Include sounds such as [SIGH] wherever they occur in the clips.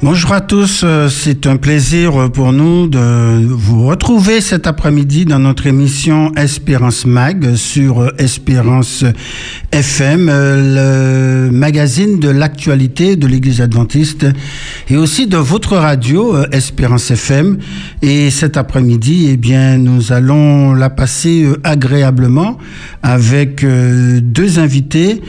Bonjour à tous, euh, c'est un plaisir pour nous de vous retrouver cet après-midi dans notre émission Espérance Mag sur Espérance FM, euh, le magazine de l'actualité de l'Église adventiste et aussi de votre radio euh, Espérance FM. Et cet après-midi, eh bien, nous allons la passer agréablement avec deux invités.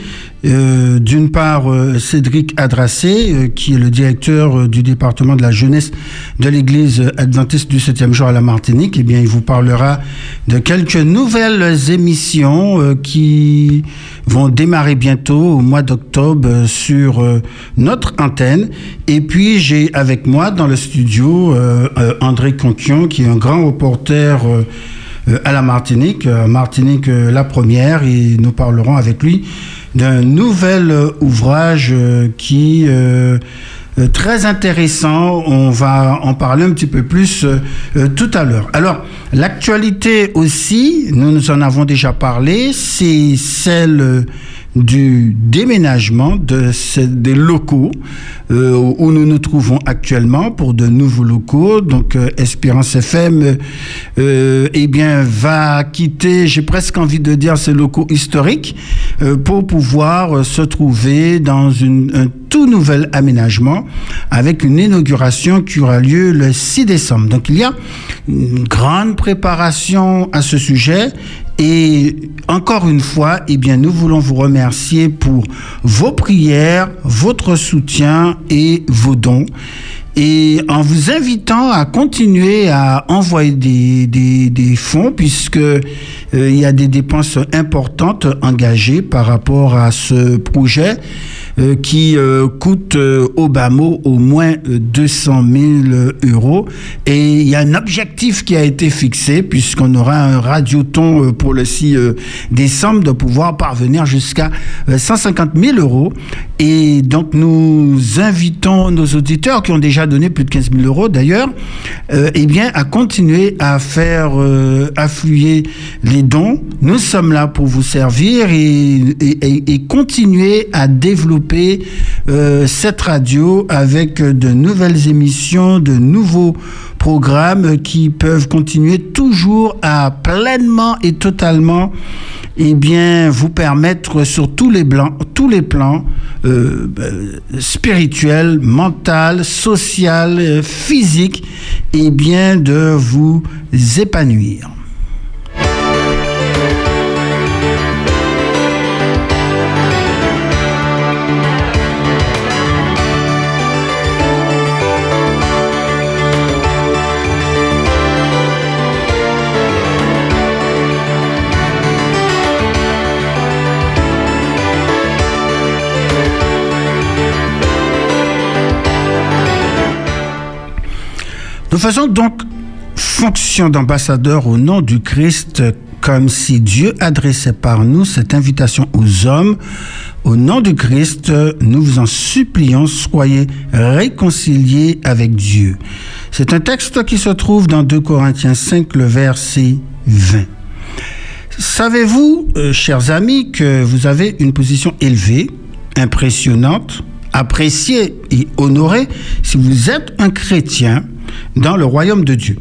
Euh, d'une part, euh, Cédric Adrassé, euh, qui est le directeur du département de la jeunesse de l'Église adventiste du 7e jour à la Martinique. Eh bien, il vous parlera de quelques nouvelles émissions qui vont démarrer bientôt au mois d'octobre sur notre antenne. Et puis, j'ai avec moi dans le studio André Conquion, qui est un grand reporter à la Martinique, Martinique la première, et nous parlerons avec lui d'un nouvel ouvrage euh, qui euh, euh, très intéressant. On va en parler un petit peu plus tout à l'heure. Alors, l'actualité aussi, nous nous en avons déjà parlé, c'est celle du déménagement de des locaux euh, où nous nous trouvons actuellement pour de nouveaux locaux. Donc euh, Espérance FM euh, eh bien va quitter, j'ai presque envie de dire ces locaux historiques pour pouvoir se trouver dans un tout nouvel aménagement avec une inauguration qui aura lieu le 6 décembre. Donc il y a une grande préparation à ce sujet et encore une fois, eh bien, nous voulons vous remercier pour vos prières, votre soutien et vos dons. Et en vous invitant à continuer à envoyer des, des, fonds, puisque euh, il y a des dépenses importantes engagées par rapport à ce projet. Euh, qui euh, coûte euh, au bas mot au moins 200 000 euros. Et il y a un objectif qui a été fixé, puisqu'on aura un radioton pour le 6 décembre, de pouvoir parvenir jusqu'à 150 000 euros. Et donc nous invitons nos auditeurs qui ont déjà donné plus de 15 000 euros d'ailleurs, eh bien à continuer à faire affluer les dons. Nous sommes là pour vous servir et, continuer à développer euh, cette radio avec de nouvelles émissions, de nouveaux programmes qui peuvent continuer toujours à pleinement et totalement eh bien, vous permettre sur tous les, tous les plans euh, euh, spirituels, mental, social, physique, eh bien, de vous épanouir. Nous faisons donc fonction d'ambassadeur au nom du Christ comme si Dieu adressait par nous cette invitation aux hommes. Au nom du Christ, nous vous en supplions, soyez réconciliés avec Dieu. C'est un texte qui se trouve dans 2 Corinthiens 5, le verset 20. Savez-vous, euh, chers amis, que vous avez une position élevée, impressionnante, appréciée et honorée si vous êtes un chrétien? Dans le royaume de Dieu.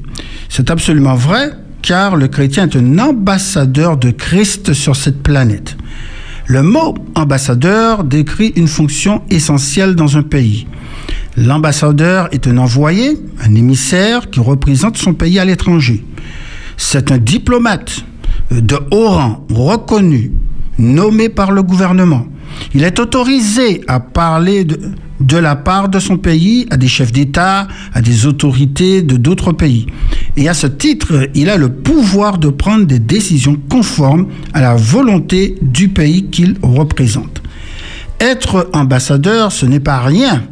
C'est absolument vrai car le chrétien est un ambassadeur de Christ sur cette planète. Le mot ambassadeur décrit une fonction essentielle dans un pays. L'ambassadeur est un envoyé, un émissaire qui représente son pays à l'étranger. C'est un diplomate de haut rang, reconnu, nommé par le gouvernement. Il est autorisé à parler de, de la part de son pays à des chefs d'État, à des autorités de d'autres pays. Et à ce titre, il a le pouvoir de prendre des décisions conformes à la volonté du pays qu'il représente. Être ambassadeur, ce n'est pas rien.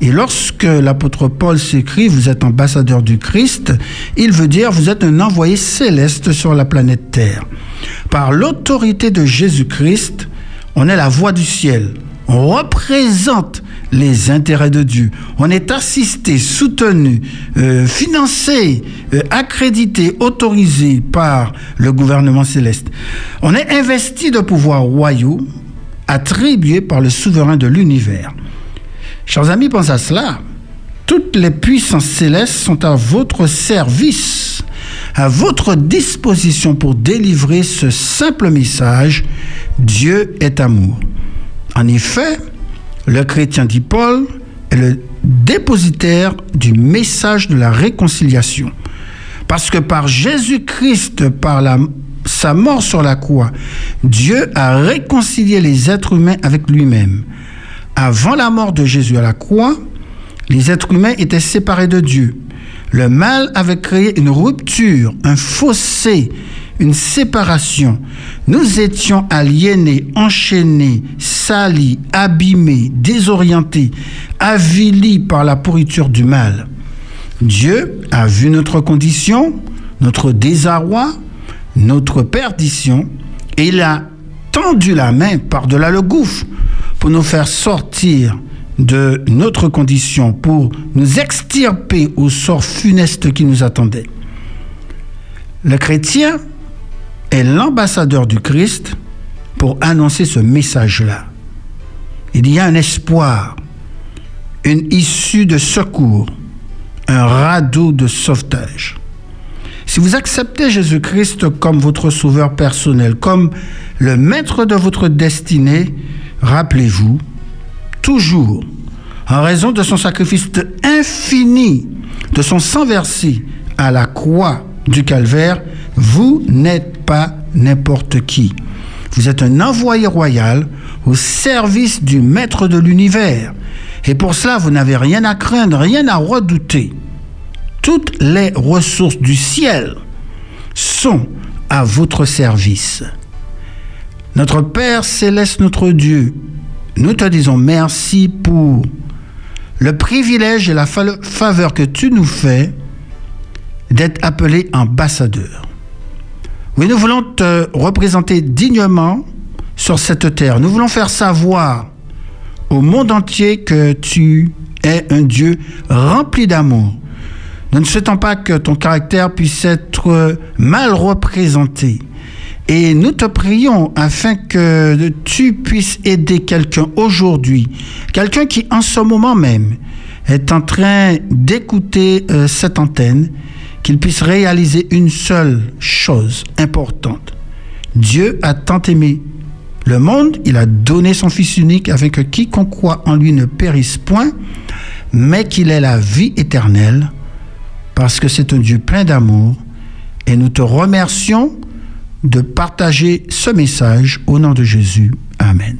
Et lorsque l'apôtre Paul s'écrit Vous êtes ambassadeur du Christ, il veut dire Vous êtes un envoyé céleste sur la planète Terre. Par l'autorité de Jésus-Christ, on est la voix du ciel. On représente les intérêts de Dieu. On est assisté, soutenu, euh, financé, euh, accrédité, autorisé par le gouvernement céleste. On est investi de pouvoirs royaux attribués par le souverain de l'univers. Chers amis, pensez à cela. toutes les puissances célestes sont à votre service, à votre disposition pour délivrer ce simple message. Dieu est amour. En effet, le chrétien dit Paul est le dépositaire du message de la réconciliation. Parce que par Jésus-Christ, par sa mort sur la croix, Dieu a réconcilié les êtres humains avec lui-même. Avant la mort de Jésus à la croix, les êtres humains étaient séparés de Dieu. Le mal avait créé une rupture, un fossé, une séparation. Nous étions aliénés, enchaînés, salis, abîmés, désorientés, avilis par la pourriture du mal. Dieu a vu notre condition, notre désarroi, notre perdition, et il a tendu la main par-delà le gouffre pour nous faire sortir de notre condition, pour nous extirper au sort funeste qui nous attendait. Le chrétien est l'ambassadeur du Christ pour annoncer ce message-là. Il y a un espoir, une issue de secours, un radeau de sauvetage. Si vous acceptez Jésus-Christ comme votre sauveur personnel, comme le maître de votre destinée, rappelez-vous, toujours, en raison de son sacrifice infini, de son sang versé à la croix du calvaire, vous n'êtes n'importe qui. Vous êtes un envoyé royal au service du maître de l'univers. Et pour cela, vous n'avez rien à craindre, rien à redouter. Toutes les ressources du ciel sont à votre service. Notre Père céleste, notre Dieu, nous te disons merci pour le privilège et la faveur que tu nous fais d'être appelé ambassadeur. Oui, nous voulons te représenter dignement sur cette terre. Nous voulons faire savoir au monde entier que tu es un Dieu rempli d'amour. Nous ne souhaitons pas que ton caractère puisse être mal représenté. Et nous te prions afin que tu puisses aider quelqu'un aujourd'hui, quelqu'un qui en ce moment même est en train d'écouter euh, cette antenne, qu'il puisse réaliser une seule chose importante. Dieu a tant aimé le monde, il a donné son Fils unique afin que quiconque croit en lui ne périsse point, mais qu'il ait la vie éternelle, parce que c'est un Dieu plein d'amour. Et nous te remercions de partager ce message au nom de Jésus. Amen.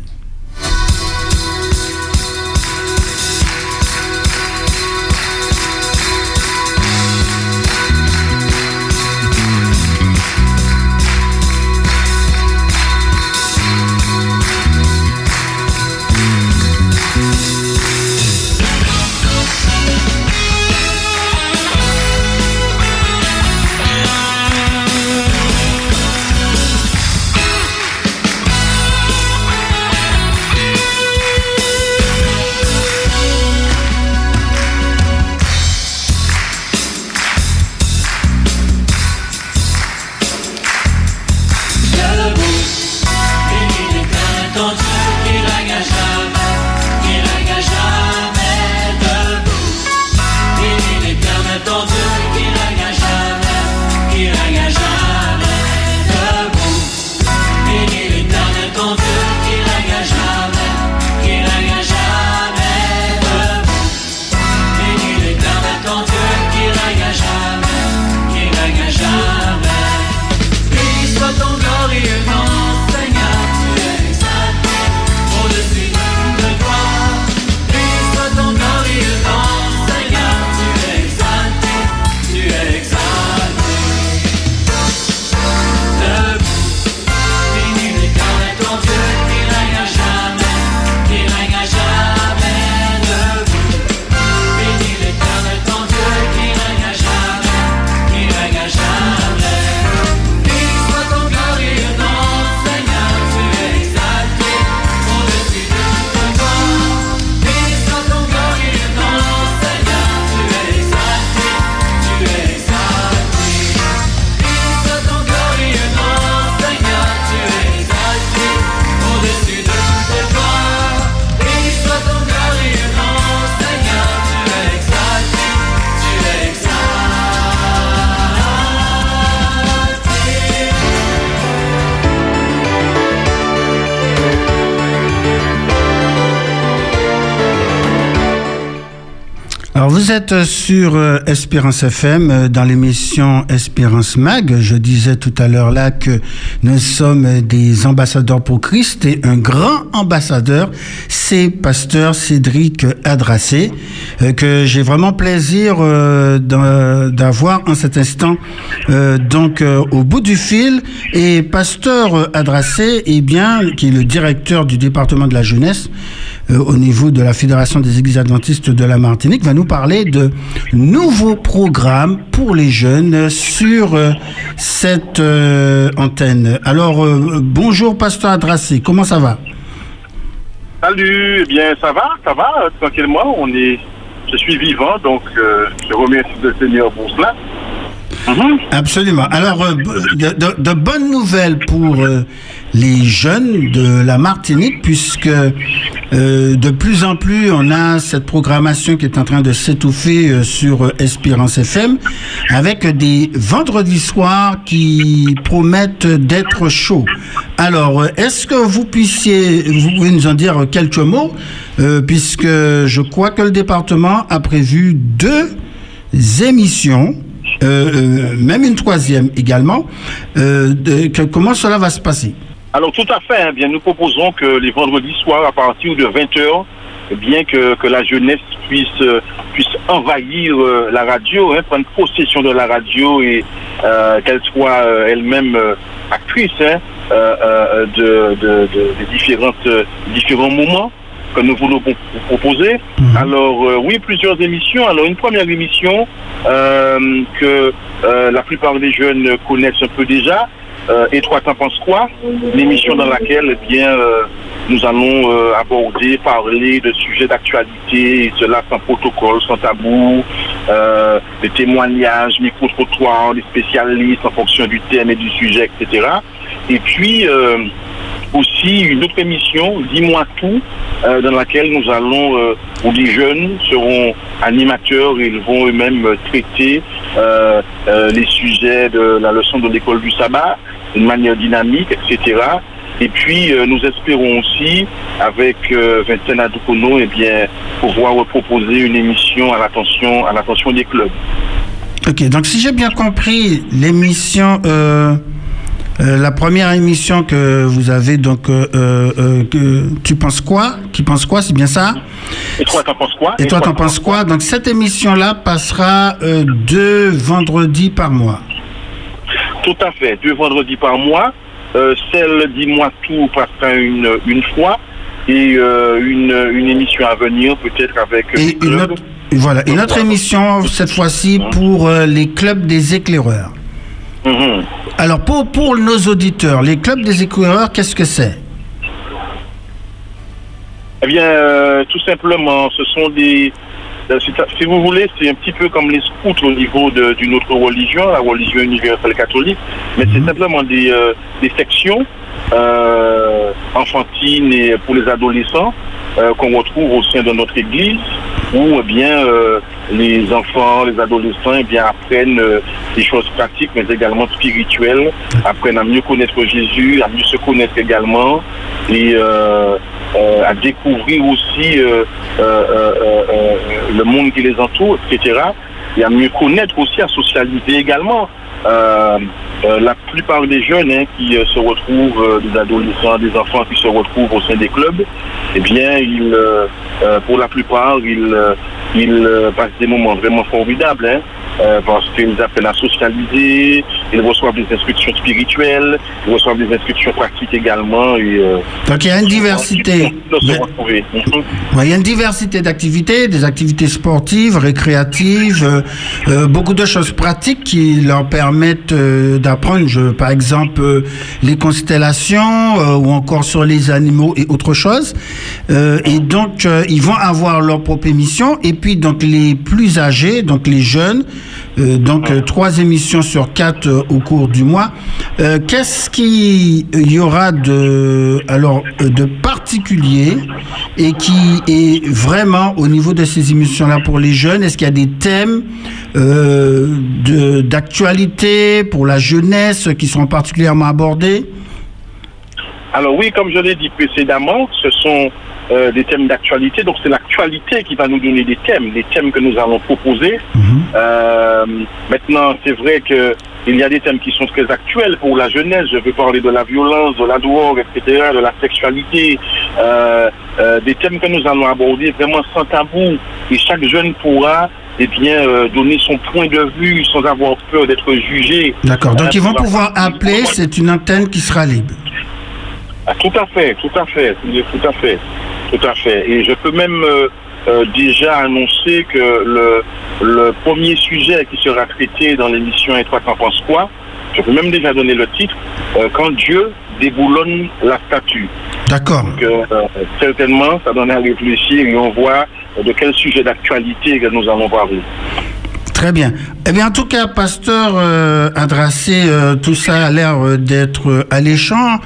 Sur euh, Espérance FM euh, dans l'émission Espérance Mag. Je disais tout à l'heure là que nous sommes des ambassadeurs pour Christ et un grand ambassadeur, c'est pasteur Cédric Adrassé euh, que j'ai vraiment plaisir d'avoir en cet instant donc au bout du fil et pasteur Adrassé eh bien qui est le directeur du département de la jeunesse au niveau de la Fédération des Églises adventistes de la Martinique va nous parler de nouveaux programmes pour les jeunes sur euh, cette euh, antenne. Alors, euh, bonjour Pasteur Adrassé, comment ça va? Salut, eh bien ça va, ça va, tranquillement, on est, je suis vivant, donc je remercie le Seigneur pour cela. Mhm. Absolument. Alors, de, bonnes nouvelles pour les jeunes de la Martinique, puisque euh, de plus en plus, on a cette programmation qui est en train de s'étouffer euh, sur euh, Espérance FM, avec des vendredis soirs qui promettent d'être chauds. Alors, est-ce que vous puissiez, vous pouvez nous en dire quelques mots, puisque je crois que le département a prévu deux émissions. même une troisième également. comment cela va se passer? Alors tout à fait, hein. bien nous proposons que les vendredis soirs à partir de 20h, eh bien que, que la jeunesse puisse euh, puisse envahir euh, la radio, hein, prendre possession de la radio et euh, qu'elle soit elle-même actrice hein, de, de, de, différentes différents moments que nous voulons vous proposer. Mhm. Alors oui, plusieurs émissions. Alors une première émission que la plupart des jeunes connaissent un peu déjà, euh, et toi, t'en penses quoi L'émission dans laquelle, eh bien, euh, nous allons euh, aborder, parler de sujets d'actualité, cela sans protocole, sans tabou, euh, des témoignages, micro-trottoirs, des spécialistes en fonction du thème et du sujet, etc. Et puis, aussi une autre émission, Dis-moi tout, dans laquelle nous allons, où les jeunes seront animateurs ils vont eux-mêmes traiter les sujets de la leçon de l'école du sabbat, d'une manière dynamique, etc. Et puis, euh, nous espérons aussi, avec euh, Vincent eh bien, pouvoir proposer une émission à l'attention, à l'attention des clubs. Ok, donc si j'ai bien compris, l'émission, euh, euh, la première émission que vous avez, donc, que, tu penses quoi? Qui pense quoi? C'est bien ça? Et toi, t'en penses quoi? Et, toi, t'en penses quoi? Donc, cette émission-là passera deux vendredis par mois. Tout à fait, deux vendredis par mois. Euh, celle Dis-moi tout passera une, une fois. Et euh, une, une, émission à venir peut-être avec et une autre, voilà. Une autre émission cette fois-ci pour euh, les clubs des éclaireurs. Mhm. Alors pour pour nos auditeurs, les clubs des éclaireurs, qu'est-ce que c'est? Eh bien, tout simplement, ce sont des euh, si vous voulez, c'est un petit peu comme les scouts au niveau d'une autre religion, la religion universelle catholique, mais c'est mhm. simplement des, euh, des sections euh, enfantines et pour les adolescents qu'on retrouve au sein de notre église, où eh bien les enfants, les adolescents eh bien apprennent des choses pratiques, mais également spirituelles, apprennent à mieux connaître Jésus, à mieux se connaître également, et euh, à découvrir aussi euh, euh, le monde qui les entoure, etc. Et à mieux connaître aussi, à socialiser également. La plupart des jeunes hein, qui se retrouvent, des adolescents, des enfants qui se retrouvent au sein des clubs, eh bien, ils, pour la plupart, ils, ils passent des moments vraiment formidables. Hein. Euh, parce qu'ils apprennent à socialiser, ils reçoivent des instructions spirituelles, ils reçoivent des instructions pratiques également. Et, euh, Donc il y a une diversité. il y a une diversité d'activités, des activités sportives, récréatives, euh, beaucoup de choses pratiques qui leur permettent d'apprendre, par exemple, les constellations ou encore sur les animaux et autre chose. et donc ils vont avoir leur propre émission. Et puis donc les plus âgés, donc les jeunes, euh, donc euh, trois émissions sur quatre euh, au cours du mois. Qu'est-ce qu'il y aura de alors de particulier et qui est vraiment au niveau de ces émissions-là pour les jeunes? Est-ce qu'il y a des thèmes d'actualité pour la jeunesse qui sont particulièrement abordés Alors oui, comme je l'ai dit précédemment, ce sont euh, des thèmes d'actualité. Donc c'est l'actualité qui va nous donner des thèmes, les thèmes que nous allons proposer. Mhm. Euh, maintenant, c'est vrai que il y a des thèmes qui sont très actuels pour la jeunesse. Je veux parler de la violence, de la drogue, etc., de la sexualité, euh, des thèmes que nous allons aborder vraiment sans tabou. Et chaque jeune pourra eh bien, euh, donner son point de vue sans avoir peur d'être jugé. D'accord. Donc Euh, ils vont pouvoir appeler, c'est une antenne qui sera libre. Ah, tout à fait, tout à fait, tout à fait, tout à fait. Et je peux même euh, euh, déjà annoncer que le, le premier sujet qui sera traité dans l'émission Et toi t'en penses quoi Je peux même déjà donner le titre Quand Dieu déboulonne la statue. D'accord. Donc, certainement, ça donne à réfléchir et on voit de quel sujet d'actualité nous allons parler. Très bien. Eh bien, en tout cas, pasteur euh, euh, tout ça a l'air euh, d'être euh, alléchant.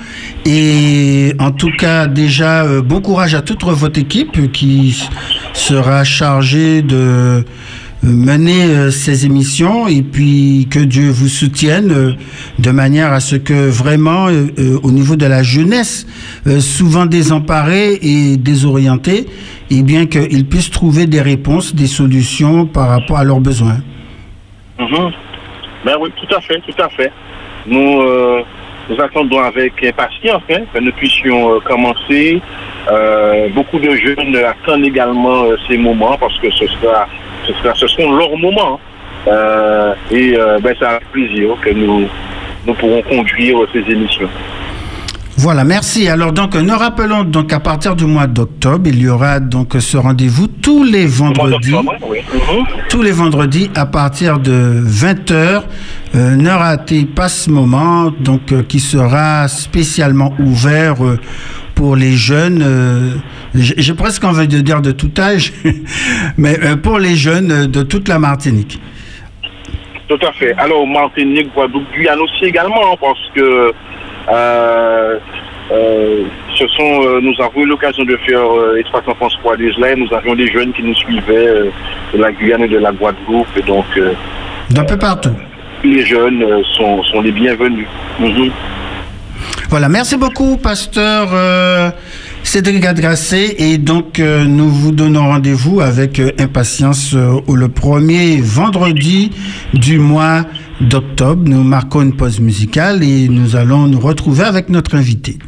Et en tout cas, déjà, euh, bon courage à toute votre équipe qui sera chargée de mener euh, ces émissions et puis que Dieu vous soutienne euh, de manière à ce que vraiment, euh, au niveau de la jeunesse, souvent désemparée et désorientée, et bien qu'ils puissent trouver des réponses, des solutions par rapport à leurs besoins. Mhm. Ben oui, tout à fait, tout à fait. Nous, nous attendons avec impatience hein, que nous puissions commencer. Beaucoup de jeunes attendent également ces moments parce que ce sera, ce sera, seront leurs moments. Euh, et euh, ben, c'est avec plaisir que nous pourrons conduire ces émissions. Voilà, merci. Alors donc nous rappelons donc à partir du mois d'octobre, il y aura donc ce rendez-vous tous les vendredis, hein, oui. Mhm. tous les vendredis à partir de 20h. Euh, ne ratez pas ce moment donc euh, qui sera spécialement ouvert euh, pour les jeunes. euh, j'ai presque envie de dire de tout âge, [LAUGHS] mais euh, pour les jeunes de toute la Martinique. Tout à fait. Alors, Martinique, Guadeloupe, Guyane aussi également, hein, parce que ce sont, euh, nous avons eu l'occasion de faire euh, Étroite Enfance pour et nous avions des jeunes qui nous suivaient euh, de la Guyane et de la Guadeloupe, et donc euh, D'un peu partout. les jeunes euh, sont, sont les bienvenus. Mhm. Voilà, merci beaucoup, pasteur euh, Cédric Adrassé. Et donc, euh, nous vous donnons rendez-vous avec euh, impatience euh, le premier vendredi du mois d'octobre. Nous marquons une pause musicale et nous allons nous retrouver avec notre invité.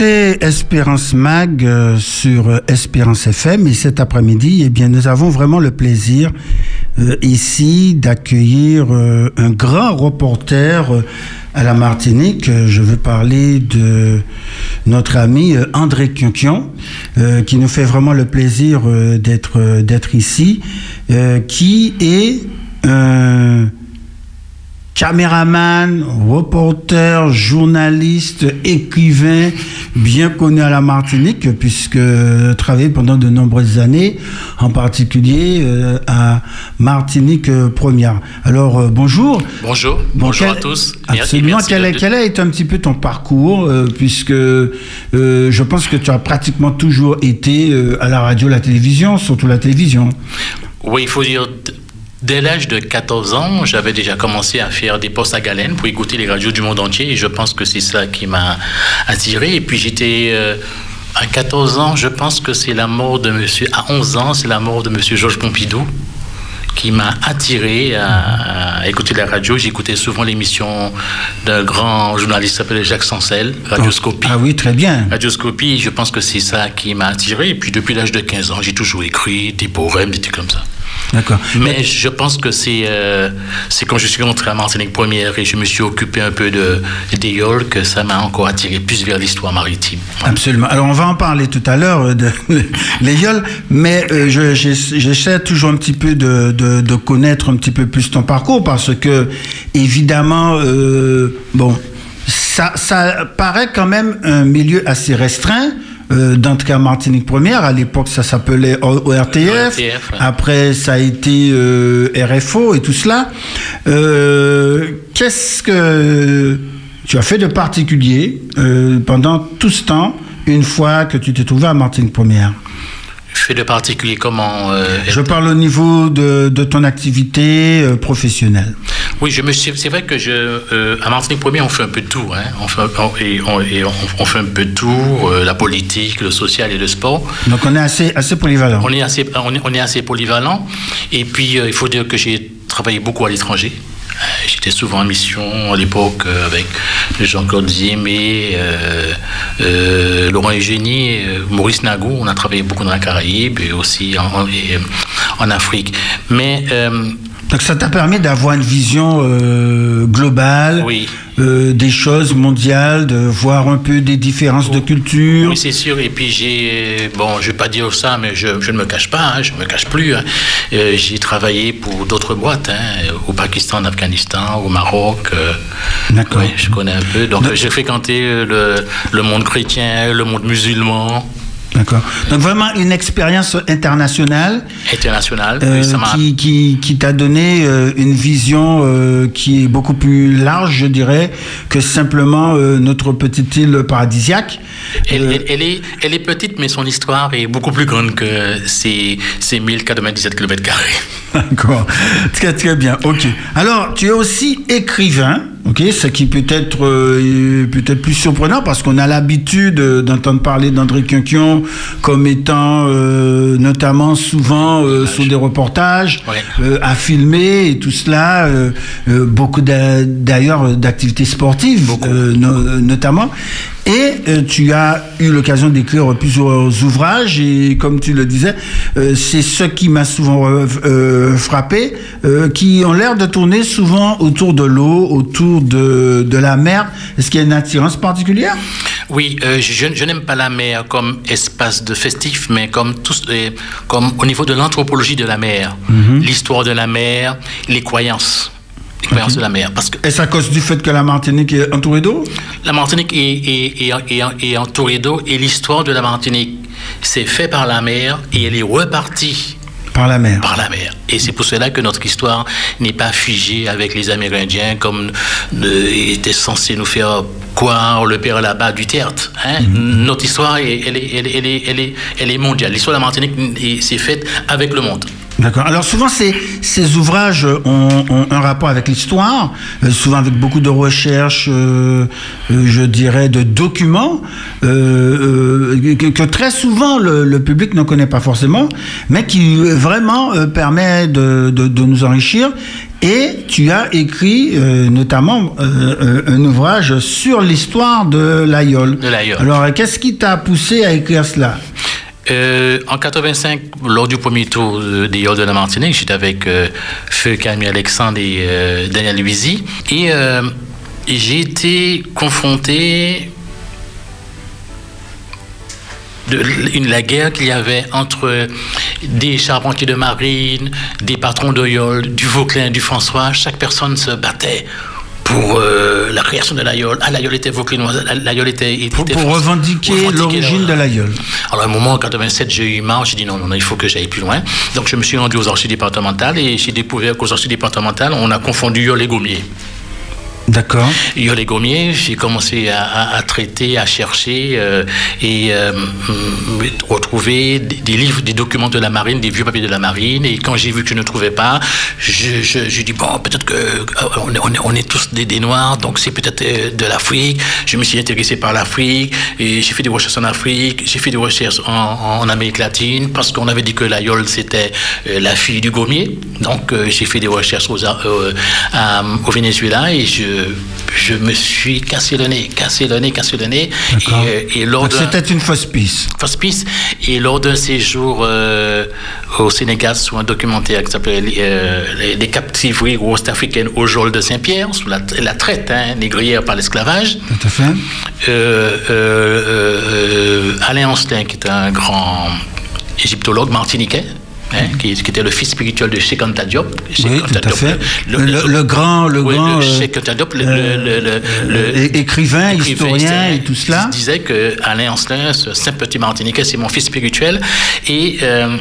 Écoutez Espérance Mag euh, sur euh, Espérance FM et cet après-midi, eh bien, nous avons vraiment le plaisir euh, ici d'accueillir un grand reporter à la Martinique. Je veux parler de notre ami André Quinquion, qui nous fait vraiment le plaisir d'être d'être ici, qui est un caméraman, reporter, journaliste, écrivain, bien connu à la Martinique, puisque travaillé pendant de nombreuses années, en particulier euh, à Martinique euh, Première. Alors, euh, bonjour. Bonjour, Bon, bonjour quel- à tous. Absolument. merci Quel, quel a été un petit peu ton parcours, puisque je pense que tu as pratiquement toujours été à la radio, la télévision, surtout la télévision. Oui, il faut dire, dès l'âge de 14 ans, j'avais déjà commencé à faire des postes à galène pour écouter les radios du monde entier et je pense que c'est ça qui m'a attiré. Et puis j'étais... euh, à 14 ans, je pense que c'est la mort de monsieur... À 11 ans, c'est la mort de monsieur Georges Pompidou qui m'a attiré à, à écouter la radio. J'écoutais souvent l'émission d'un grand journaliste qui s'appelait Jacques Sancel, Radioscopie. Ah oui, très bien. Radioscopie, je pense que c'est ça qui m'a attiré. Et puis depuis l'âge de 15 ans, j'ai toujours écrit des poèmes, des trucs comme ça. D'accord. Mais je pense que c'est euh, c'est quand je suis rentré à Martinique Première et je me suis occupé un peu de des yoles que ça m'a encore attiré plus vers l'histoire maritime. Absolument. Alors, on va en parler tout à l'heure euh, de [LAUGHS] les yoles, mais euh, je- j'essa- j'essaie toujours un petit peu de, de, de connaître un petit peu plus ton parcours parce que, évidemment, euh, bon, ça, ça paraît quand même un milieu assez restreint. Euh, d'entrer à Martinique Première, à l'époque ça s'appelait ORTF, ouais. après ça a été euh, RFO et tout cela. Euh, Qu'est-ce que tu as fait de particulier euh, pendant tout ce temps, une fois que tu t'es trouvé à Martinique Première? Fait de particulier comment euh, Je parle au niveau de, de ton activité euh, professionnelle. Oui, je me. C'est vrai que je euh, à Martinique Première, on fait un peu de tout. Hein. On fait on, et on, et on, on fait un peu de tout, euh, la politique, le social et le sport. Donc on est assez, assez polyvalent. On est assez, on est, on est assez polyvalent. Et puis, euh, il faut dire que j'ai travaillé beaucoup à l'étranger. Euh, J'étais souvent en mission à l'époque avec Jean-Claude Ziemé, euh, euh, Laurent Eugénie, Maurice Nagou. On a travaillé beaucoup dans la Caraïbe et aussi en, en- Afrique. Mais euh, Donc ça t'a permis d'avoir une vision euh, globale oui, euh, des choses mondiales, de voir un peu des différences de culture. Oui, c'est sûr. Et puis j'ai, bon, je vais pas dire ça, mais je, je ne me cache pas, hein, je me cache plus. hein. Euh, j'ai travaillé pour d'autres boîtes, hein, au Pakistan, en Afghanistan, au Maroc. D'accord. oui, je connais un peu. Donc j'ai fréquenté le, le monde chrétien, le monde musulman, D'accord. Donc vraiment une expérience internationale international. euh, qui, qui, qui t'a donné euh, une vision euh, qui est beaucoup plus large, je dirais, que simplement euh, notre petite île paradisiaque. Elle, elle- elle est, elle est petite, mais son histoire est beaucoup plus grande que ces, ces 1097 km. [LAUGHS] D'accord. Très très bien. Ok. Alors tu es aussi écrivain. Ok, ce qui peut être euh, peut-être plus surprenant parce qu'on a l'habitude euh, d'entendre parler d'André Quinquion comme étant euh, notamment souvent euh, sur des reportages, Ouais. à filmer et tout cela, beaucoup d'a- d'ailleurs d'activités sportives no- notamment. Et euh, tu as eu l'occasion d'écrire plusieurs ouvrages et comme tu le disais, euh, c'est ce qui m'a souvent euh, frappé, qui ont l'air de tourner souvent autour de l'eau, autour de, de la mer. Est-ce qu'il y a une attirance particulière? Oui, je, je n'aime pas la mer comme espace de festif, mais comme, comme au niveau de l'anthropologie de la mer, l'histoire de la mer, les croyances, les croyances de la mer. Parce que Est-ce à cause du fait que la Martinique est entourée d'eau? La Martinique est, est, est, entourée d'eau et l'histoire de la Martinique, c'est fait par la mer et elle est repartie Par la mer. par la mer. Et c'est pour cela que notre histoire n'est pas figée avec les Amérindiens comme euh, était censé nous faire croire le père là-bas du théâtre. hein? Notre histoire, est- elle est, elle, est- elle est, elle est, elle est mondiale. L'histoire de la Martinique est- c'est faite avec le monde. D'accord. Alors souvent, ces, ces ouvrages ont, ont un rapport avec l'histoire, euh, souvent avec beaucoup de recherches, euh, euh, je dirais, de documents, que, que très souvent le, le public ne connaît pas forcément, mais qui vraiment permet de, de, de nous enrichir. Et tu as écrit euh, notamment euh, un ouvrage sur l'histoire de l'aïeul. De l'aïeul. Alors, qu'est-ce qui t'a poussé à écrire cela? Euh, en 85, lors du premier tour des Yoles de la Martinique, j'étais avec euh, Feu Camille Alexandre et euh, Daniel Luizy. Et j'ai été confronté de une- la guerre qu'il y avait entre des charpentiers de marine, des patrons de Yole, du Vauclin, du François. Chaque personne se battait pour la création de l'aïeul. Ah, l'aïeul était vauclinoise, l'aïeul était, était Pour revendiquer l'origine de l'aïeul. alors, à un moment, en 87, j'ai eu marre. J'ai dit non, non, non, il faut que j'aille plus loin. Donc, je me suis rendu aux archives départementales et j'ai découvert qu'aux archives départementales, on a confondu Yol et Gommier. D'accord. Yol et Gommier, j'ai commencé à, traiter, à chercher euh, et euh, retrouver des, livres, des documents de la marine, des vieux papiers de la marine. Et quand j'ai vu que je ne trouvais pas, je, je, j'ai dit bon, peut-être que euh, on, est- on est, tous des, des noirs, donc c'est peut-être de l'Afrique. Je me suis intéressé par l'Afrique et j'ai fait des recherches en Afrique, j'ai fait des recherches en, Amérique latine parce qu'on avait dit que la Yole c'était la fille du Gommier. Donc j'ai fait des recherches au Venezuela et je, je me suis cassé le nez, cassé le nez, cassé le nez. Et, lors C'était une fausse piste. First Peace. Et lors d'un séjour euh, au Sénégal sur un documentaire qui s'appelait euh, les, les captiveries ouest-africaines au Jol de Saint-Pierre, sous la, la traite hein, négrière par l'esclavage, Tout à fait. euh, euh, Alain Ancelin, qui est un grand égyptologue martiniquais, hein, qui, qui était le fils spirituel de Cheikh Anta Diop. Oui, tout à fait. Le, le grand, le oui, grand le le- le- le- le- écrivain, historien et tout cela. il disait que Alain Ancelin, ce saint petit Martiniquais, c'est mon fils spirituel. Et euh,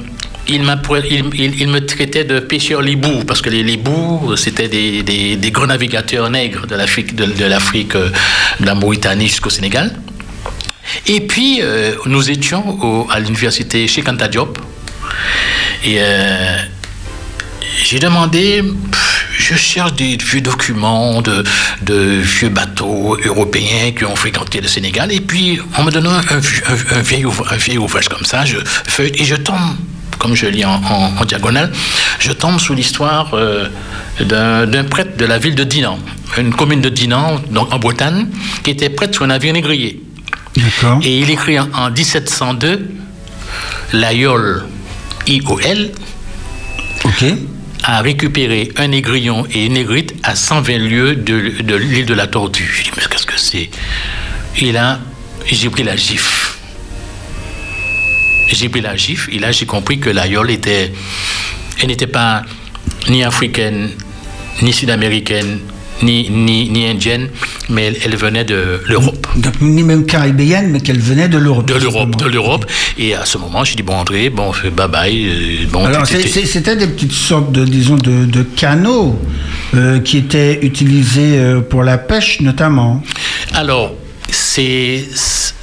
il, il, il- il me traitait de pêcheur libou, parce que les libous, c'était des, des- des grands navigateurs nègres de l'Afrique, de, de l'Afrique, euh, de la Mauritanie jusqu'au Sénégal. Et puis, euh, nous étions au- à l'université chez Diop. Et euh, j'ai demandé, je cherche des vieux documents de, de vieux bateaux européens qui ont fréquenté le Sénégal. Et puis, on me donne un, un vieil, ouvrage, un vieil ouvrage comme ça, je feuille et je tombe, comme je lis en, en- en diagonale, je tombe sous l'histoire euh, d'un prêtre de la ville de Dinan, une commune de Dinan, donc en Bretagne, qui était prêtre sur un navire négrier. D'accord. Et il écrit en, en 1702, l'Aïol, I-O-L, a récupéré un négrillon et une négrite à 120 lieues de, de l'île de la Tortue. J'ai dit, mais qu'est-ce que c'est? Et là, j'ai pris la gifle. J'ai pris la gifle et là, j'ai compris que l'Aïol était. Elle n'était pas ni africaine, ni sud-américaine, ni, ni, ni indienne, mais elle, elle venait de l'Europe. Donc, ni même caribéenne, mais qu'elle venait de l'Europe. De l'Europe, de l'Europe. Et à ce moment, j'ai dit, bon, André, bon, bye bye. euh, Bon, Alors, c'était des petites sortes de, disons, de, de canaux euh, qui étaient utilisés euh, pour la pêche, notamment. Alors, ces,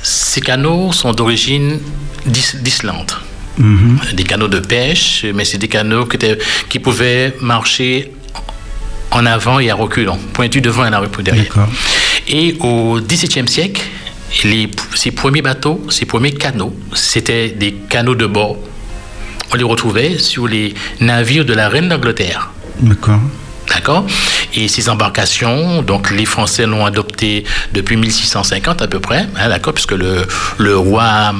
ces canaux sont d'origine d'Is- d'Islande. Mhm. Des canaux de pêche, mais c'est des canaux qui, étaient- qui pouvaient marcher en avant et à reculons, pointus devant et à reculons derrière. Et au XVIIe siècle, les, ces premiers bateaux, ces premiers canaux, c'était des canaux de bord. On les retrouvait sur les navires de la reine d'Angleterre. D'accord. D'accord Et ces embarcations, donc les Français l'ont adopté depuis 1650 à peu près, hein, d'accord, puisque le, le roi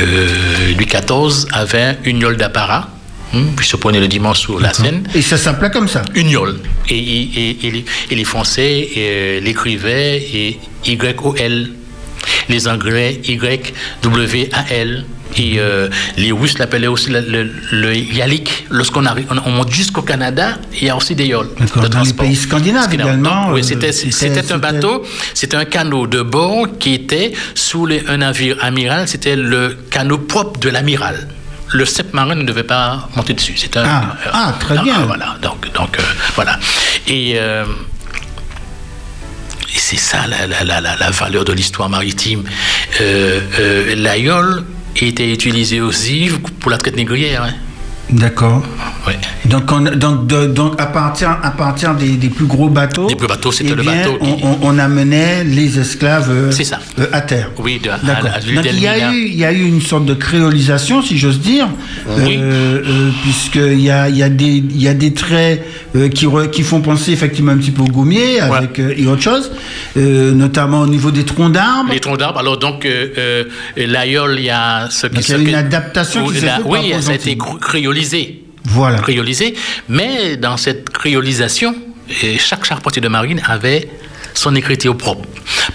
euh, Louis XIV avait une yole d'apparat, hein, puis se prenait le dimanche sur la Seine. Et ça s'appelait comme ça. Une yole. Et, et- et les, et les Français euh, l'écrivaient et Y-O-L. Les Anglais Y-W-A-L. Et euh, les Russes l'appelaient aussi le, le, le yalik. Lorsqu'on arrive, on, on monte jusqu'au Canada, il y a aussi des yoles. De Dans les pays scandinaves également, Non, oui, euh, c'était, un bateau, c'était un canot de bord qui était sous les- un navire amiral. C'était le canot propre de l'amiral. Le sept marin ne devait pas monter dessus. C'est un, Ah, ah, très bien. voilà. Donc, donc euh, voilà. Et, euh, et c'est ça la, la, la, la- valeur de l'histoire maritime. Euh, euh, L'aïeul était utilisé aussi pour la traite négrière. hein. D'accord. Ouais. Donc, on- donc, de- donc à partir, à partir des, des plus gros bateaux, Des plus bateaux, c'était eh le bateau qui- On, amenait les esclaves euh, ça. euh, à terre. Oui, de- à- D'accord. Donc il y, a eu, il y a eu une sorte de créolisation, si j'ose dire, Oui. euh, euh, puisqu'il y a, il y, a des, il y a des traits qui, re- qui font penser effectivement un petit peu au gommier avec, et autre chose, notamment au niveau des troncs d'arbres. Les troncs d'arbres. Alors donc, l'aïeul, il y a ce qui Donc, il y a une adaptation qui s'est faite Oui, ça a été Antilles. Cr- créolisé. Voilà. Créolisé. Mais dans cette créolisation, euh, chaque charpentier de marine avait son écriture propre.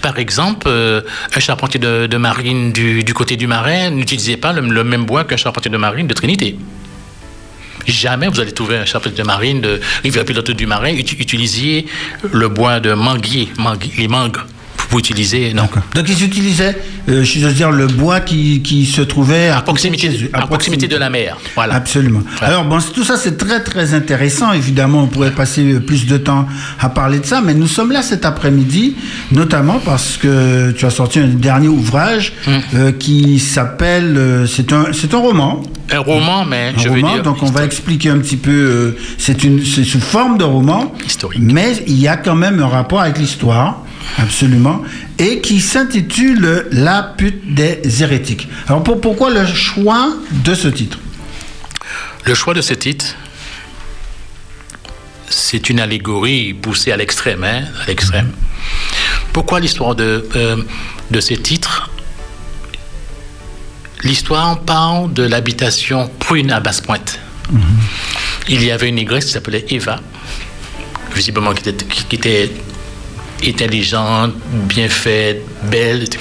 Par exemple, euh, un charpentier de, de marine du, du côté du marin n'utilisait pas le, le même bois qu'un charpentier de marine de Trinité. Jamais vous allez trouver un charpentier de marine de rivière pilote du marin uti- utiliser le bois de manguier, manguier- les mangues utiliser. Non. Donc ils utilisaient, euh, si j'ose dire, le bois qui, qui se trouvait à, À proximité, de chez eux, à proximité de la mer. Voilà. Absolument. Voilà. Alors bon, tout ça c'est très très intéressant. Évidemment, on pourrait passer euh, plus de temps à parler de ça, mais nous sommes là cet après-midi, notamment parce que tu as sorti un dernier ouvrage Mm. euh, qui s'appelle, euh, c'est un c'est un roman. Un roman, mais Un je veux roman, dire. donc on va expliquer un petit peu. c'est une, c'est sous forme de roman, Historique. mais il y a quand même un rapport avec l'histoire, absolument, et qui s'intitule La pute des hérétiques. Alors pour, pourquoi le choix de ce titre? Le choix de ce titre, c'est une allégorie poussée à l'extrême, hein, à l'extrême. Pourquoi l'histoire de, euh, de ces titres L'histoire parle de l'habitation prune à Basse-Pointe. Il y avait une négresse qui s'appelait Eva, visiblement qui était, qui- qui était intelligente, bien faite, belle, etc.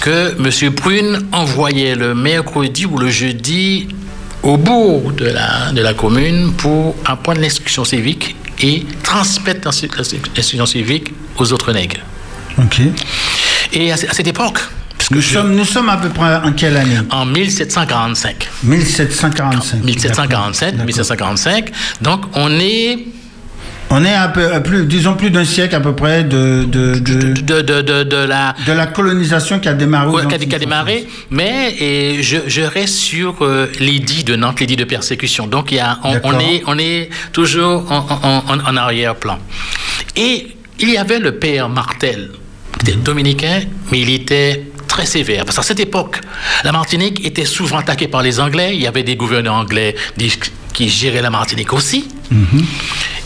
Que M. Prune envoyait le mercredi ou le jeudi au bourg de la, de la commune pour apprendre l'instruction civique et transmettre l'instru- l'instruction civique aux autres nègres. Ok. Et à, ce- à cette époque, parce que Nous je- sommes, nous sommes à peu près en quelle année? En 1745, 1745. 1747, D'accord. 1745, donc on est On est à peu, à plus, disons plus d'un siècle à peu près de, de, de, de, de, la de la colonisation qui a démarré. Ouais, qui a- Antilles qui a démarré, mais et je, je reste sur euh, l'édit de Nantes, l'édit de persécution. Donc il y a, on, est, on est toujours en, en- en- en arrière-plan. Et il y avait le père Martel, qui était dominicain, mais il était très sévère. Parce qu'à cette époque, la Martinique était souvent attaquée par les Anglais. Il y avait des gouverneurs anglais des- qui géraient la Martinique aussi.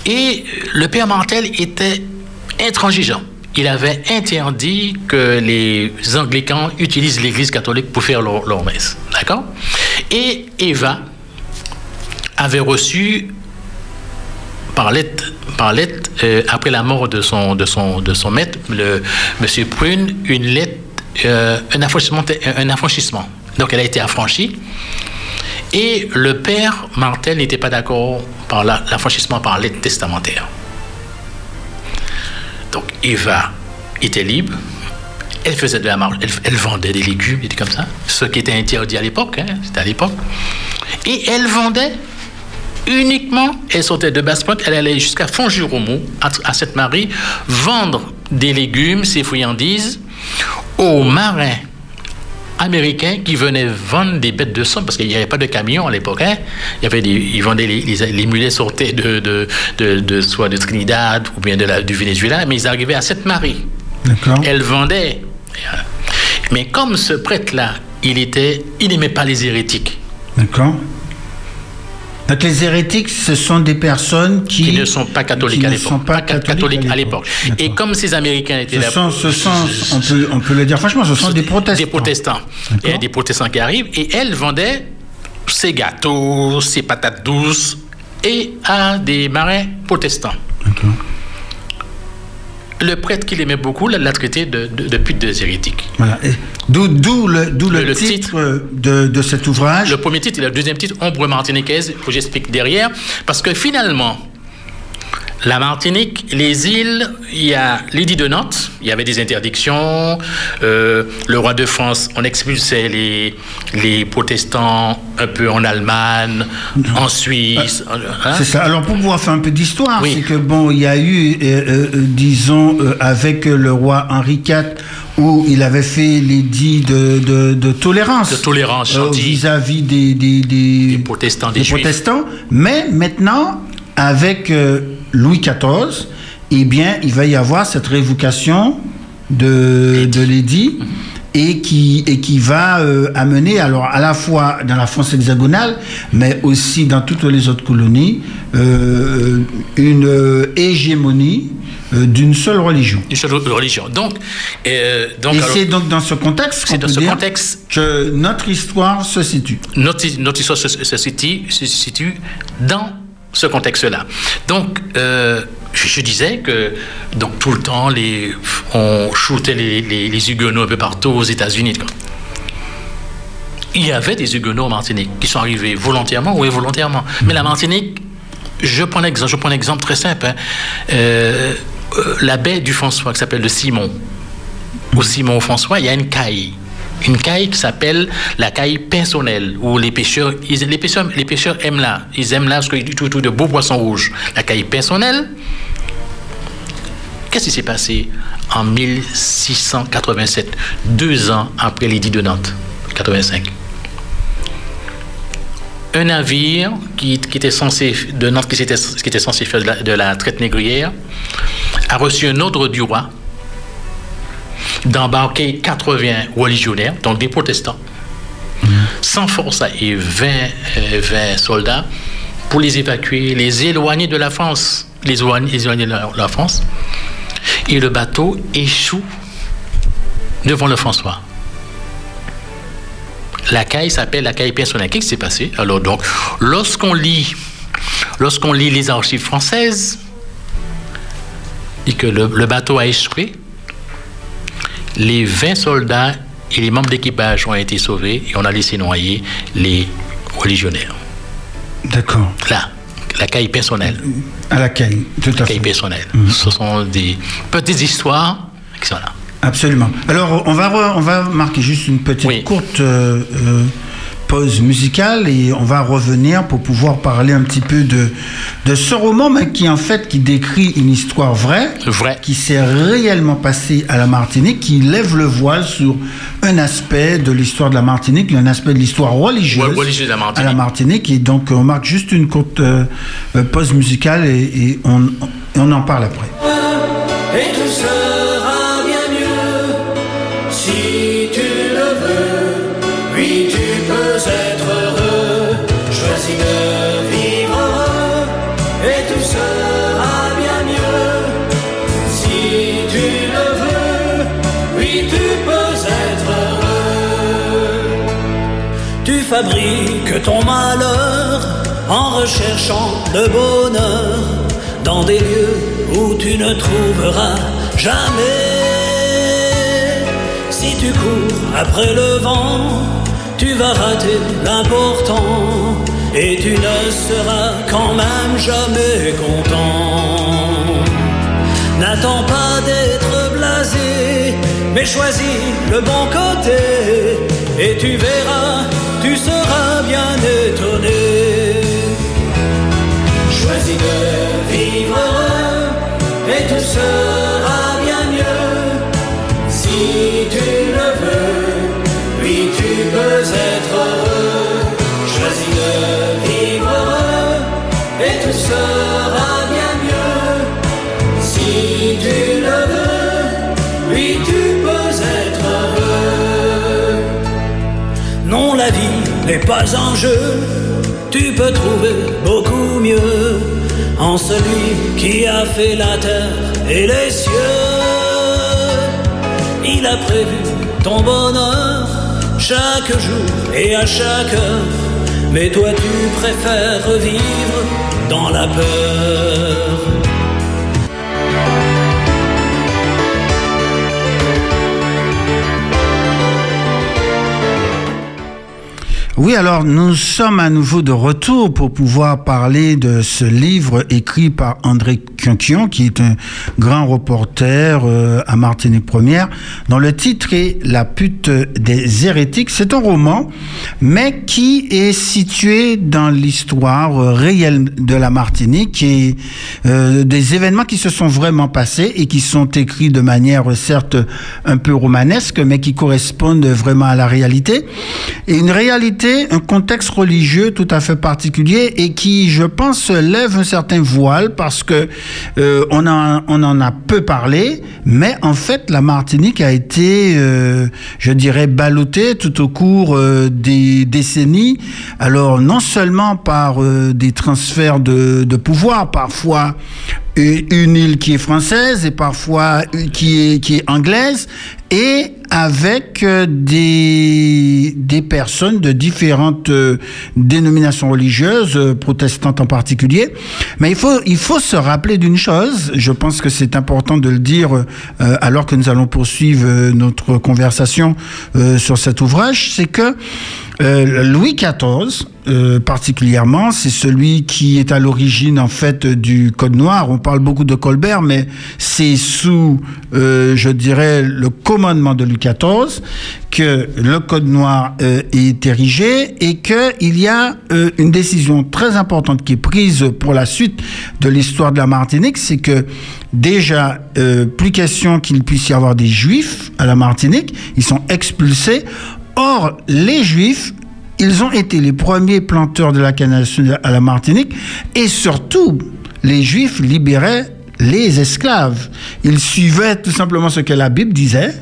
Et le père Martel était intransigeant. Il avait interdit que les anglicans utilisent l'église catholique pour faire leur, leur messe. D'accord? Et Eva avait reçu par lettre, par lettre euh, après la mort de son, de son, de son maître, le, M. Prune, une lettre, euh, un, affranchissement, un affranchissement. Donc elle a été affranchie. Et le père Martel n'était pas d'accord par la- l'affranchissement par lettre testamentaire. Donc Eva était libre. Elle faisait de la marge, elle, vendait des légumes, était comme ça, ce qui était interdit à l'époque, hein, c'était à l'époque. Et elle vendait uniquement, elle sortait de Basse-Pointe, elle allait jusqu'à Font-Juromo, à, à Sainte-Marie, vendre des légumes, ses friandises, aux marins américains qui venaient vendre des bêtes de somme, parce qu'il n'y avait pas de camion à l'époque. hein. Il y avait des, ils vendaient les, les, les mulets sortaient de, de, de, de- soit de Trinidad ou bien de la, du Venezuela, mais ils arrivaient à Sainte-Marie. Elle vendait. Mais comme ce prêtre-là, il était, il n'aimait pas les hérétiques. D'accord. Donc les hérétiques, ce sont des personnes qui, qui ne sont pas catholiques à ne l'époque. sont pas ca- catholiques à l'époque. Et comme ces Américains étaient Ce là. sont, ce sont, on peut, on peut le dire franchement, ce sont des protestants. Des protestants. Il y a des protestants qui arrivent et elle vendait ses gâteaux, ses patates douces et à des marins protestants. D'accord. Le prêtre qu'il aimait beaucoup l'a traité de, de, de pute des hérétiques. Voilà. D'où, d'où le, d'où le, titre, titre. de, de cet ouvrage? Le premier titre et le deuxième titre, Ombre martiniquaise, que j'explique derrière, parce que finalement, la Martinique, les îles, il y a l'édit de Nantes, il y avait des interdictions. euh, le roi de France, on expulsait les, les protestants un peu en Allemagne, en Suisse. hein. C'est ça. Alors pour pouvoir faire un peu d'histoire, Oui. c'est que bon, il y a eu, euh, euh, disons, avec le roi Henri IV où il avait fait l'édit de, de, de tolérance. De tolérance, vis-à-vis des, des, des, Des protestants, des juifs. protestants. Mais maintenant, avec Louis XIV, eh bien, il va y avoir cette révocation de, de l'édit et qui, et qui va euh, amener, alors à la fois dans la France hexagonale, mais aussi dans toutes les autres colonies, euh, une euh, hégémonie d'une seule religion. Une seule religion. Donc, donc et c'est donc dans ce contexte c'est qu'on dans peut ce dire contexte que notre histoire se situe. notre, notre histoire se, se situe, se situe dans ce contexte-là. Donc, euh, je, je disais que donc, tout le temps, les, on shootait les, les, les Huguenots un peu partout aux États-Unis. Il y avait des Huguenots en Martinique qui sont arrivés volontairement ou involontairement. Mais la Martinique, je prends l'exemple, je prends un exemple très simple. hein. Euh, euh, la baie du François, qui s'appelle le Simon, au Simon François, il y a une caille. Une caille qui s'appelle la caille personnelle, où les pêcheurs, les pêcheurs, les pêcheurs aiment là. Ils aiment là parce qu'ils tout, tout de beaux poissons rouges. La caille personnelle, qu'est-ce qui s'est passé en 1687, deux ans après l'édit de Nantes, 85 un navire qui, qui était censé, de Nantes, qui était, qui était censé faire de la traite négrière, a reçu un ordre du roi d'embarquer 80 religionnaires, donc des protestants, sans force et 20, euh, 20 soldats, pour les évacuer, les éloigner de la France, les éloigner, de la, France. Et le bateau échoue devant le François. La caille s'appelle la caille personnelle. Qu'est-ce qui s'est passé? Alors donc, lorsqu'on lit, lorsqu'on lit les archives françaises, et que le bateau a échoué, les 20 soldats et les membres d'équipage ont été sauvés et on a laissé noyer les religionnaires. D'accord. Là, la caille personnelle. À laquelle Tout à La fait. caille personnelle. Ce sont des petites histoires qui sont là. Absolument. Alors, on va, re- on va marquer juste une petite Oui. courte euh, euh, pause musicale et on va revenir pour pouvoir parler un petit peu de, de ce roman, mais qui en fait qui décrit une histoire vraie, Vrai. qui s'est réellement passée à la Martinique, qui lève le voile sur un aspect de l'histoire de la Martinique, un aspect de l'histoire religieuse, Ouais, religieuse de la Martinique. à la Martinique. Et donc, on marque juste une courte euh, pause musicale et, et on, on en parle après. et tout sera en recherchant le bonheur dans des lieux où tu ne trouveras jamais. Si tu cours après le vent, tu vas rater l'important et tu ne seras quand même jamais content. N'attends pas d'être blasé, mais choisis le bon côté. Et tu verras, tu seras bien étonné. Choisis de vivre heureux, et tout sera bien mieux. Si tu le veux, oui, tu peux être heureux. Choisis de vivre heureux, et tout sera pas un jeu, tu peux trouver beaucoup mieux en celui qui a fait la terre et les cieux. Il a prévu ton bonheur chaque jour et à chaque heure, mais toi tu préfères vivre dans la peur. Oui, alors nous sommes à nouveau de retour pour pouvoir parler de ce livre écrit par André Quinquion, qui est un grand reporter euh, à Martinique Première, dont le titre est La pute des hérétiques. C'est un roman, mais qui est situé dans l'histoire euh, réelle de la Martinique et euh, des événements qui se sont vraiment passés et qui sont écrits de manière certes un peu romanesque, mais qui correspondent vraiment à la réalité. Et une réalité un contexte religieux tout à fait particulier et qui, je pense, lève un certain voile parce que euh, on, en, on en a peu parlé, mais en fait, la Martinique a été, euh, je dirais, ballottée tout au cours euh, des décennies. Alors, non seulement par des transferts de, de pouvoir, parfois une île qui est française et parfois qui est, qui est anglaise, et avec euh, des, des personnes de différentes euh, dénominations religieuses, euh, protestantes en particulier. Mais il faut, il faut se rappeler d'une chose, je pense que c'est important de le dire euh, alors que nous allons poursuivre notre conversation euh, sur cet ouvrage, c'est que euh, Louis XIV, euh, particulièrement, c'est celui qui est à l'origine en fait du Code noir. On parle beaucoup de Colbert, mais c'est sous, euh, je dirais, le commandement de Louis XIV que le Code noir euh, est érigé et que il y a une décision très importante qui est prise pour la suite de l'histoire de la Martinique, c'est que déjà plus question qu'il puisse y avoir des Juifs à la Martinique, ils sont expulsés. Or, les Juifs, ils ont été les premiers planteurs de la canne à la Martinique et surtout, les Juifs libéraient les esclaves. Ils suivaient tout simplement ce que la Bible disait.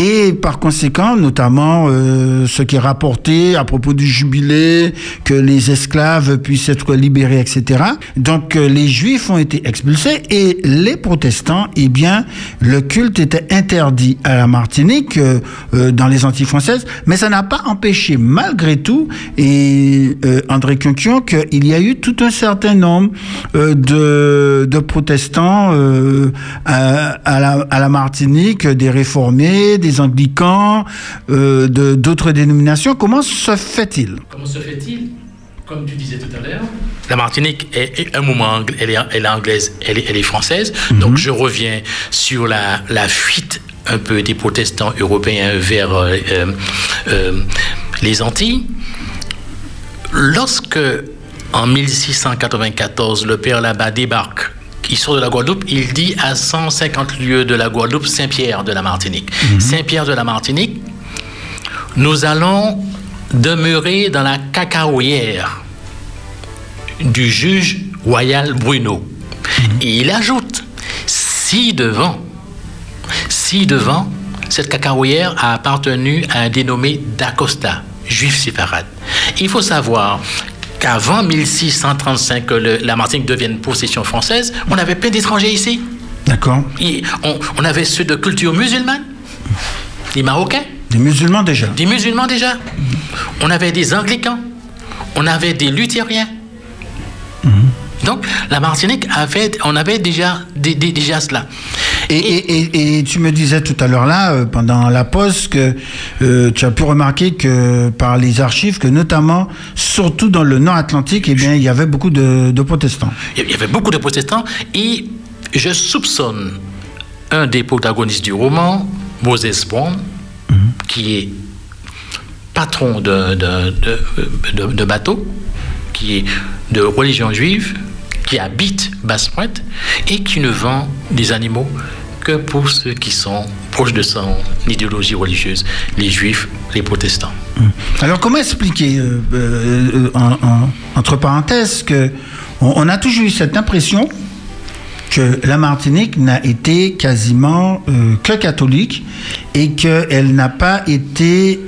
Et par conséquent, notamment euh, ce qui est rapporté à propos du jubilé, que les esclaves puissent être libérés, etc. Donc euh, les juifs ont été expulsés et les protestants, eh bien, le culte était interdit à la Martinique, euh, dans les Antilles françaises, mais ça n'a pas empêché, malgré tout, et André Quinquion, qu'il y a eu tout un certain nombre de, protestants à la, à la Martinique, des réformés, des anglicans, euh, de- d'autres dénominations. Comment se fait-il? Comment se fait-il? Comme tu disais tout à l'heure, la Martinique est, est un moment, elle est, elle est anglaise, elle est, elle est française. Donc je reviens sur la, la fuite un peu des protestants européens vers euh, euh, euh, les Antilles. Lorsque, en 1694, le père là-bas débarque, il sort de la Guadeloupe, il dit à 150 lieues de la Guadeloupe, Saint-Pierre de la Martinique. Saint-Pierre de la Martinique, nous allons demeurer dans la cacaoyère du juge royal Bruno. Et il ajoute, si devant, si devant, cette cacaoyère a appartenu à un dénommé d'Acosta, juif séparate. Il faut savoir qu'avant 1635, que le- la Martinique devienne possession française, on avait plein d'étrangers ici. D'accord on, on avait ceux de culture musulmane, les Marocains, Des musulmans déjà. des musulmans déjà. On avait des anglicans. On avait des luthériens. Donc, la Martinique avait, on avait déjà, des- des- déjà cela. Et, et- et- et tu me disais tout à l'heure là, euh, pendant la pause, que euh, tu as pu remarquer que par les archives, que notamment, surtout dans le Nord Atlantique, eh bien, il y avait beaucoup de, de protestants. Il y avait beaucoup de protestants et je soupçonne un des protagonistes du roman, Moses Brown, qui est patron de- de- de bateau, qui est de religion juive, qui habite Basse-Pointe et qui ne vend des animaux que pour ceux qui sont proches de son idéologie religieuse, les juifs, les protestants. Alors, comment expliquer, euh, euh, en- entre parenthèses, que on, a toujours eu cette impression que la Martinique n'a été quasiment euh, que catholique et qu'elle n'a pas été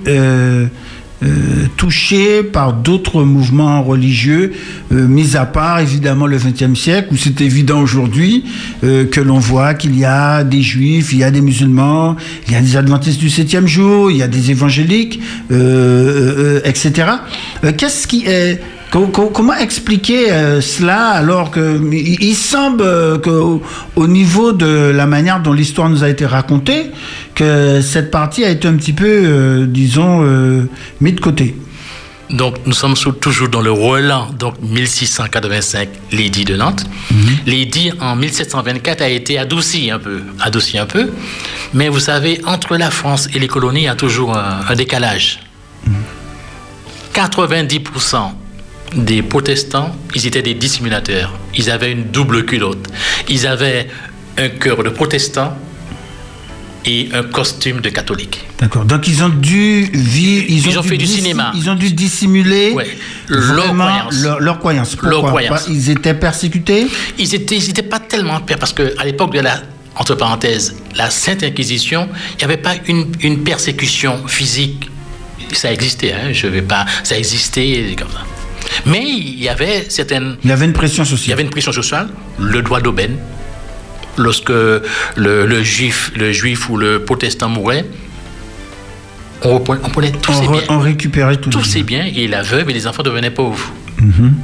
euh, touchée par d'autres mouvements religieux, euh, mis à part évidemment le XXe siècle, où c'est évident aujourd'hui euh, que l'on voit qu'il y a des juifs, il y a des musulmans, il y a des adventistes du septième jour, il y a des évangéliques, etc. Qu'est-ce qui est Comment expliquer euh, cela alors que il, il semble euh, que au, au niveau de la manière dont l'histoire nous a été racontée, que cette partie a été un petit peu, euh, disons, euh, mise de côté. Donc, nous sommes sous- toujours dans le Roland, donc 1685, l'édit de Nantes. L'édit en 1724 a été adouci un peu, adouci un peu. Mais vous savez, entre la France et les colonies, il y a toujours un, un décalage. 90% des protestants, ils étaient des dissimulateurs. Ils avaient une double culotte. Ils avaient un cœur de protestant et un costume de catholique. D'accord. Donc ils ont dû vivre, ils, Ils ont fait du cinéma. Ils ont dû dissimuler Ouais. Leur croyance. leur, leur croyance. Leur Ils étaient persécutés? Ils étaient, ils étaient pas tellement pères parce qu'à l'époque de la, entre parenthèses, la Sainte Inquisition, il n'y avait pas une, une persécution physique. Ça existait, hein, je vais pas, ça existait comme ça. Mais il y avait certaines, Il y avait une pression il y sociale. avait une pression sociale, le droit d'aubaine. Lorsque le, le juif, le juif ou le protestant mourait, on, reprenait- on prenait tous on, ses biens. on récupérait tout. tous ses bien. biens et la veuve et les enfants devenaient pauvres. Mhm.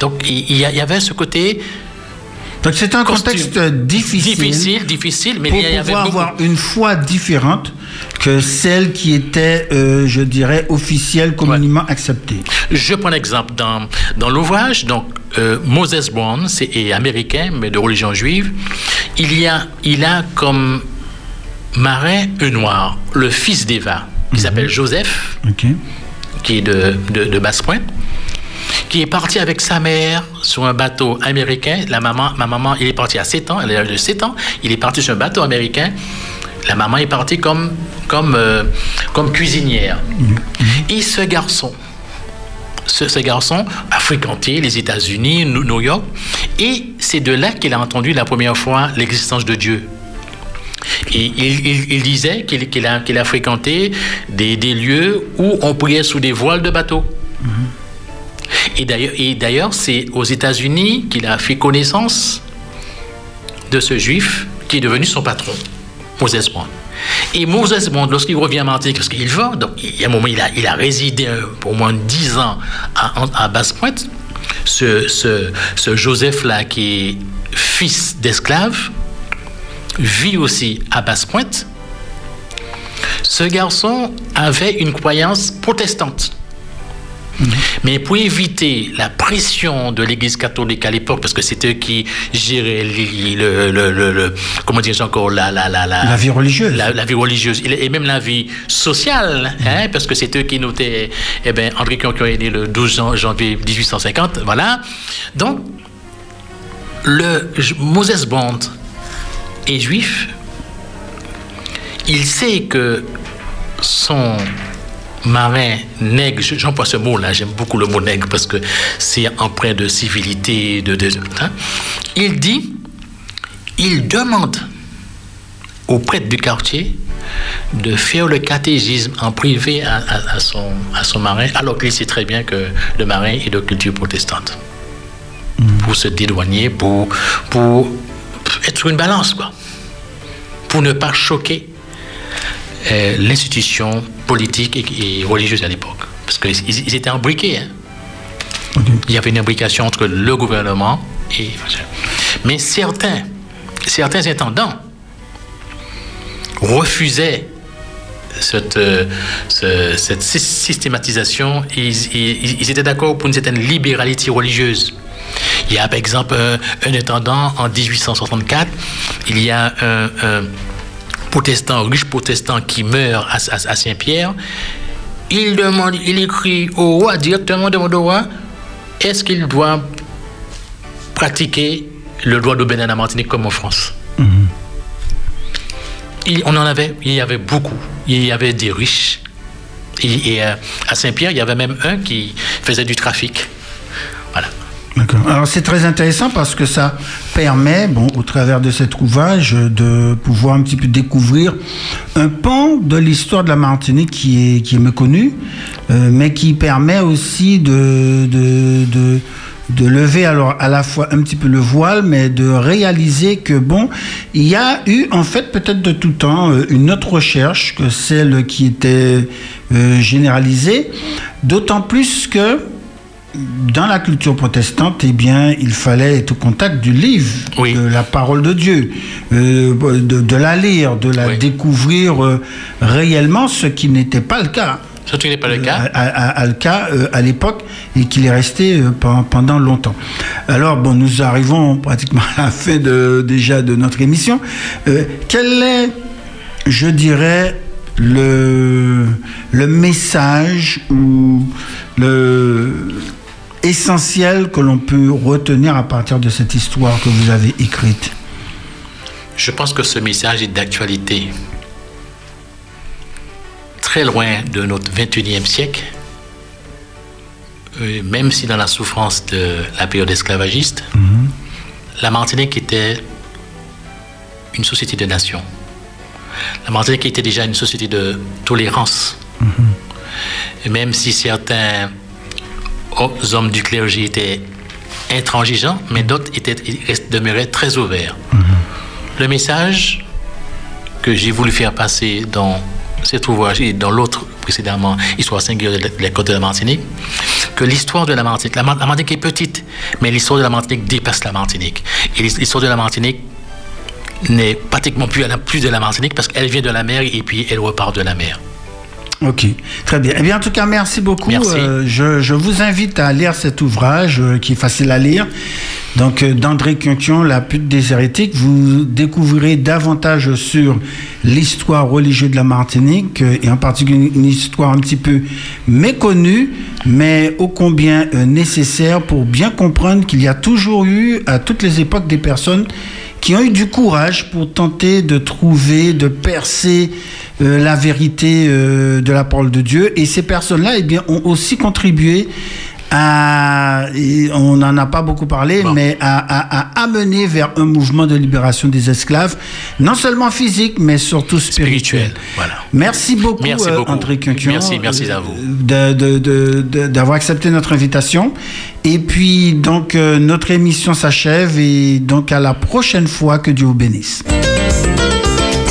Donc il y, avait ce côté Donc c'était un contexte difficile, difficile, difficile, mais pour il y avait pouvoir beaucoup. avoir une foi différente que celle qui était, euh, je dirais, officielle, communément acceptée. Je prends l'exemple dans, dans l'ouvrage, donc euh, Moses Brown, c'est est américain, mais de religion juive. Il, y a, il a comme marin un noir, le fils d'Eva, qui s'appelle Joseph, qui est de, de, de Basse-Pointe, qui est parti avec sa mère sur un bateau américain. La maman, ma maman, il est parti à 7 ans, elle est de 7 ans, il est parti sur un bateau américain. La maman est partie comme, comme, euh, comme cuisinière. Et ce garçon, ce, ce garçon a fréquenté les États-Unis, New York, et c'est de là qu'il a entendu la première fois l'existence de Dieu. Et il, il- il disait qu'il a, fréquenté des, des lieux où on priait sous des voiles de bateau. Et d'ailleurs- Et d'ailleurs, c'est aux États-Unis qu'il a fait connaissance de ce juif qui est devenu son patron, Moses Brown. Et Moses Brown, lorsqu'il revient à Martinique, parce qu'il va, donc il y a un moment, il a, résidé euh, pour au moins 10 ans à, à Basse-Pointe. Ce, ce, ce Joseph-là, qui est fils d'esclave, vit aussi à Basse-Pointe. Ce garçon avait une croyance protestante. Mais pour éviter la pression de l'Église catholique à l'époque, parce que c'est eux qui géraient le, le, le, le- comment dire encore la la la la, La vie religieuse. la, la vie religieuse et même la vie sociale, hein, parce que c'est eux qui notaient, eh ben André Kion qui est né le 12 jan- janvier 1850, voilà. Donc le Moses Bond est juif. Il sait que son marin nègre, je- j'emploie ce mot-là, j'aime beaucoup le mot nègre parce que c'est empreint de civilité, de, de- hein. il dit, il demande au prêtre du quartier de faire le catégisme en privé à, à- à son, à son marin, alors qu'il sait très bien que le marin est de culture protestante. Pour se dédouaner, pour, pour être sur une balance, quoi. Pour ne pas choquer euh, l'institution politique et, et religieuse à l'époque. Parce qu'ils ils étaient imbriqués. hein. Il y avait une imbrication entre le gouvernement et. Mais certains, certains intendants refusaient cette, euh, ce- cette sy- systématisation. Ils, ils- ils étaient d'accord pour une certaine libéralité religieuse. Il y a par exemple un, un intendant en 1864, il y a un, un protestant, riche protestant qui meurt à, à- à Saint-Pierre. Il demande, il écrit au roi, directement demande au roi, est-ce qu'il doit pratiquer le droit d'aubaine à la Martinique comme en France? Il- On en avait, il y avait beaucoup. Il y avait des riches. Et, et, euh, à Saint-Pierre, il y avait même un qui faisait du trafic. Alors c'est très intéressant parce que ça permet, bon, au travers de cet ouvrage, de pouvoir un petit peu découvrir un pan de l'histoire de la Martinique qui est, qui est méconnu, euh, mais qui permet aussi de, de, de, de lever alors à la fois un petit peu le voile, mais de réaliser que bon, il y a eu en fait peut-être de tout temps euh, une autre recherche que celle qui était euh, généralisée, d'autant plus que dans la culture protestante, eh bien, il fallait être au contact du livre, Oui. de la parole de Dieu, euh, de, de la lire, de la Oui. découvrir euh, réellement, ce qui n'était pas le cas Ce n'est pas le cas. à, à- à- le cas euh, à l'époque et qu'il est resté euh, pen- pendant longtemps. Alors bon, nous arrivons pratiquement à la fin de, déjà de notre émission. Euh, quel est, je dirais, le, le message ou le essentiel que l'on peut retenir à partir de cette histoire que vous avez écrite Je pense que ce message est d'actualité. Très loin de notre 21e siècle, euh, même si dans la souffrance de la période esclavagiste, la Martinique était une société de nations. La Martinique était déjà une société de tolérance. Et même si certains hommes du clergé étaient intransigeants, mais d'autres étaient, demeuraient très ouverts. Le message que j'ai voulu faire passer dans cet ouvrage et dans l'autre précédemment, Histoire singulière de la- la côte de la Martinique, que l'histoire de la Martinique, la, Mar- la Martinique est petite, mais l'histoire de la Martinique dépasse la Martinique. Et l'his- l'histoire de la Martinique n'est pratiquement plus, elle n'a plus de la Martinique parce qu'elle vient de la mer et puis elle repart de la mer. Ok, très bien. Eh bien, en tout cas, merci beaucoup. Merci. Euh, je, je vous invite à lire cet ouvrage euh, qui est facile à lire. Donc, euh, d'André Quinquion, La pute des hérétiques. Vous découvrirez davantage sur l'histoire religieuse de la Martinique et en particulier une histoire un petit peu méconnue, mais ô combien nécessaire pour bien comprendre qu'il y a toujours eu, à toutes les époques, des personnes qui ont eu du courage pour tenter de trouver, de percer euh, la vérité euh, de la parole de Dieu. Et ces personnes-là, eh bien, ont aussi contribué à, on n'en a pas beaucoup parlé, Bon. mais à, à- à amener vers un mouvement de libération des esclaves, non seulement physique, mais surtout spirituel. Spirituel, voilà. Merci beaucoup, Merci euh, beaucoup. André Quinquion, Merci, merci à vous. d'avoir accepté notre invitation. Et puis, donc, euh, notre émission s'achève et donc à la prochaine fois, que Dieu vous bénisse.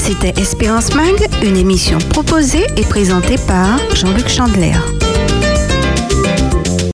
C'était Espérance Mag, une émission proposée et présentée par Jean-Luc Chandler.